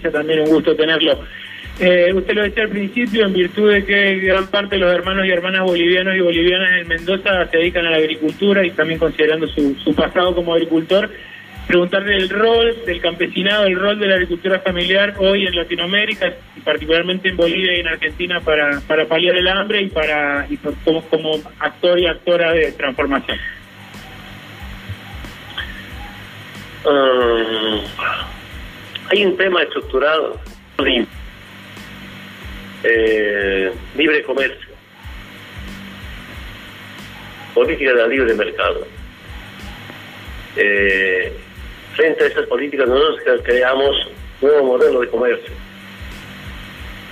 también un gusto tenerlo. Eh, usted lo decía al principio, en virtud de que gran parte de los hermanos y hermanas bolivianos y bolivianas en Mendoza se dedican a la agricultura y también considerando su, pasado como agricultor, preguntarle el rol del campesinado, el rol de la agricultura familiar hoy en Latinoamérica, y particularmente en Bolivia y en Argentina, para, para paliar el hambre y para como, como actor y actora de transformación. Um, hay un tema estructurado, eh, libre comercio, política de libre mercado. Eh, frente a esas políticas nosotros creamos un nuevo modelo de comercio,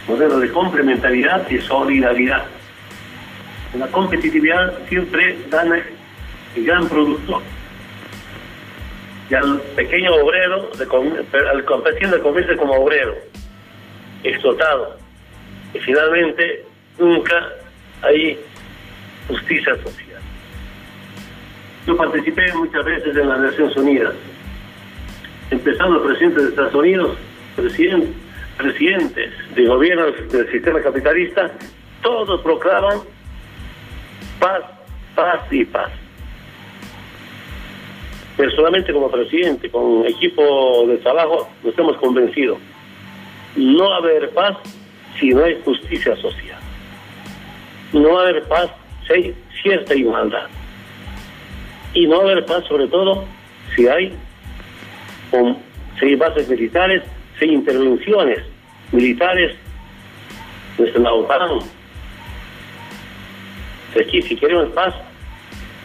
modelo de complementariedad y solidaridad. la competitividad siempre gana el gran productor y al pequeño obrero, al campesino le convierte como obrero, explotado. Y finalmente nunca hay justicia social. Yo participé muchas veces en las Naciones Unidas, empezando el presidente de Estados Unidos, presidentes de gobiernos del sistema capitalista, todos proclaman paz, paz y paz personalmente como presidente, con equipo de trabajo, nos hemos convencido. No va a haber paz si no hay justicia social. No va a haber paz si hay cierta igualdad. Y no va a haber paz sobre todo si hay, hay bases militares, si hay intervenciones militares desde la OTAN. Si queremos paz,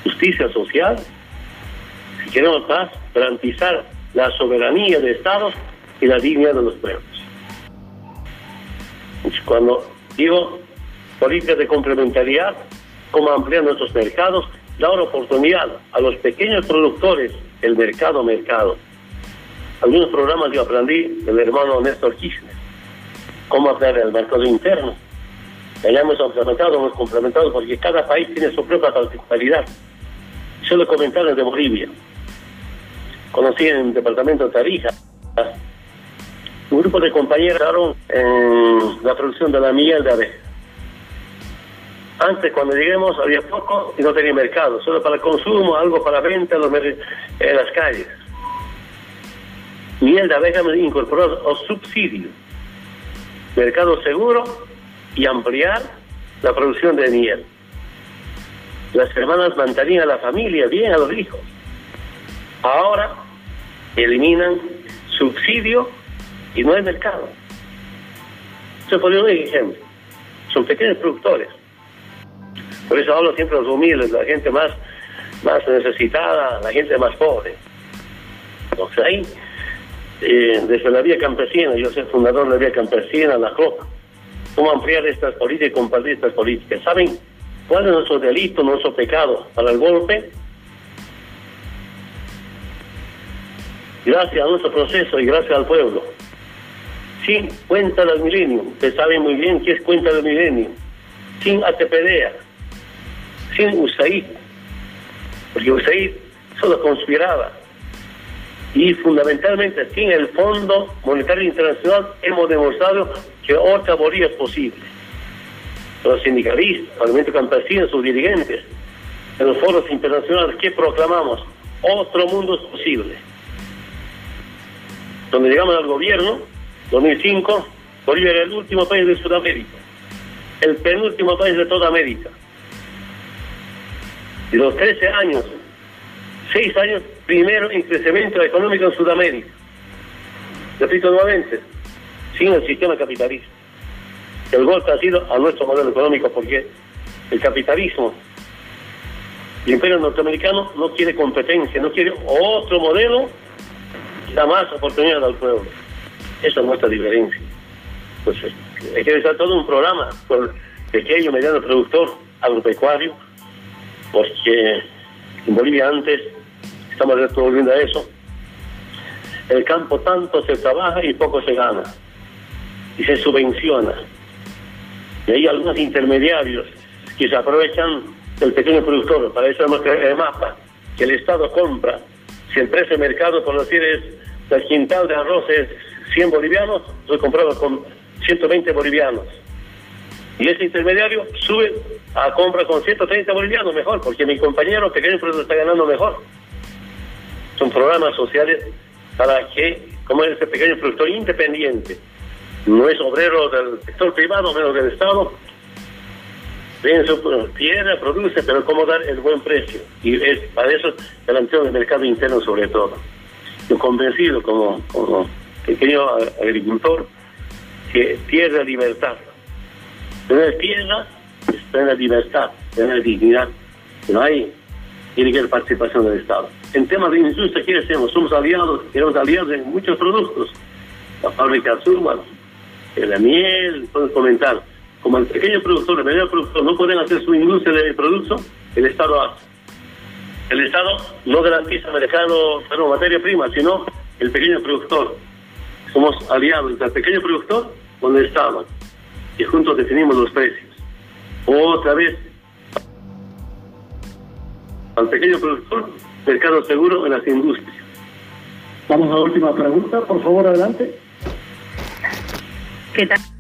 justicia social, queremos paz, garantizar la soberanía de Estados y la dignidad de los pueblos. Cuando digo políticas de complementariedad, como ampliar nuestros mercados, dar oportunidad a los pequeños productores, el mercado mercado. Algunos programas yo aprendí del hermano Néstor Kirchner, cómo ampliar el mercado interno. Ya hemos complementado, hemos complementado, porque cada país tiene su propia particularidad. Yo lo comenté desde Bolivia conocí en el departamento de Tarija. Un grupo de compañeros en la producción de la miel de abeja. Antes, cuando lleguemos, había poco y no tenía mercado, solo para consumo, algo para venta en las calles. Miel de abeja me incorporó a subsidio, mercado seguro y ampliar la producción de miel. Las hermanas mantenían a la familia bien, a los hijos. Ahora eliminan subsidio y no hay mercado. Se pone un ejemplo. Son pequeños productores. Por eso hablo siempre de los humildes, la gente más, más necesitada, la gente más pobre. Entonces ahí, eh, desde la vía campesina, yo soy fundador de la vía campesina, la COP, cómo ampliar estas políticas y compartir estas políticas. ¿Saben cuál es nuestro delito, nuestro pecado para el golpe? Gracias a nuestro proceso y gracias al pueblo. Sin cuenta del milenio, usted sabe muy bien qué es cuenta del milenio, sin ATPDA, sin USAID, porque USAID solo conspiraba. Y fundamentalmente sin el Fondo Monetario Internacional hemos demostrado que otra Bolivia es posible. Los sindicalistas, el movimiento campesino, sus dirigentes, en los foros internacionales, ¿qué proclamamos? Otro mundo es posible donde llegamos al gobierno, 2005, Bolivia era el último país de Sudamérica, el penúltimo país de toda América. Y los 13 años, 6 años, primero en crecimiento económico en Sudamérica. Repito nuevamente, sin el sistema capitalista. El golpe ha sido a nuestro modelo económico porque el capitalismo, el imperio norteamericano no quiere competencia, no quiere otro modelo da más oportunidad al pueblo. Esa es nuestra diferencia. Pues hay que realizar todo un programa por pequeño, mediano productor agropecuario, porque en Bolivia antes, estamos volviendo a eso, el campo tanto se trabaja y poco se gana, y se subvenciona. Y hay algunos intermediarios que se aprovechan del pequeño productor, para eso hemos creado el mapa, que el Estado compra si el precio de mercado, por decir, es el quintal de arroz es 100 bolivianos, yo compraba con 120 bolivianos. Y ese intermediario sube a compra con 130 bolivianos mejor, porque mi compañero pequeño productor está ganando mejor. Son programas sociales para que, como es ese pequeño productor independiente, no es obrero del sector privado, menos del Estado, tiene su tierra, produce, pero cómo dar el buen precio. Y es para eso garantía del mercado interno sobre todo. Yo convencido como, pequeño agricultor que tierra libertad. Tener tierra es tener libertad, tener dignidad. No hay, tiene que haber participación del Estado. En temas de industria, ¿qué hacemos? Somos aliados, queremos aliados en muchos productos. La fábrica azul, la miel, pueden comentar. Como el pequeño productor, el mediano productor no pueden hacer su industria de producto, el Estado hace. El Estado no garantiza mercado, bueno, materia prima, sino el pequeño productor. Somos aliados entre pequeño productor con el Estado y juntos definimos los precios. Otra vez, al pequeño productor, mercado seguro en las industrias. Vamos a la última pregunta, por favor, adelante. ¿Qué tal?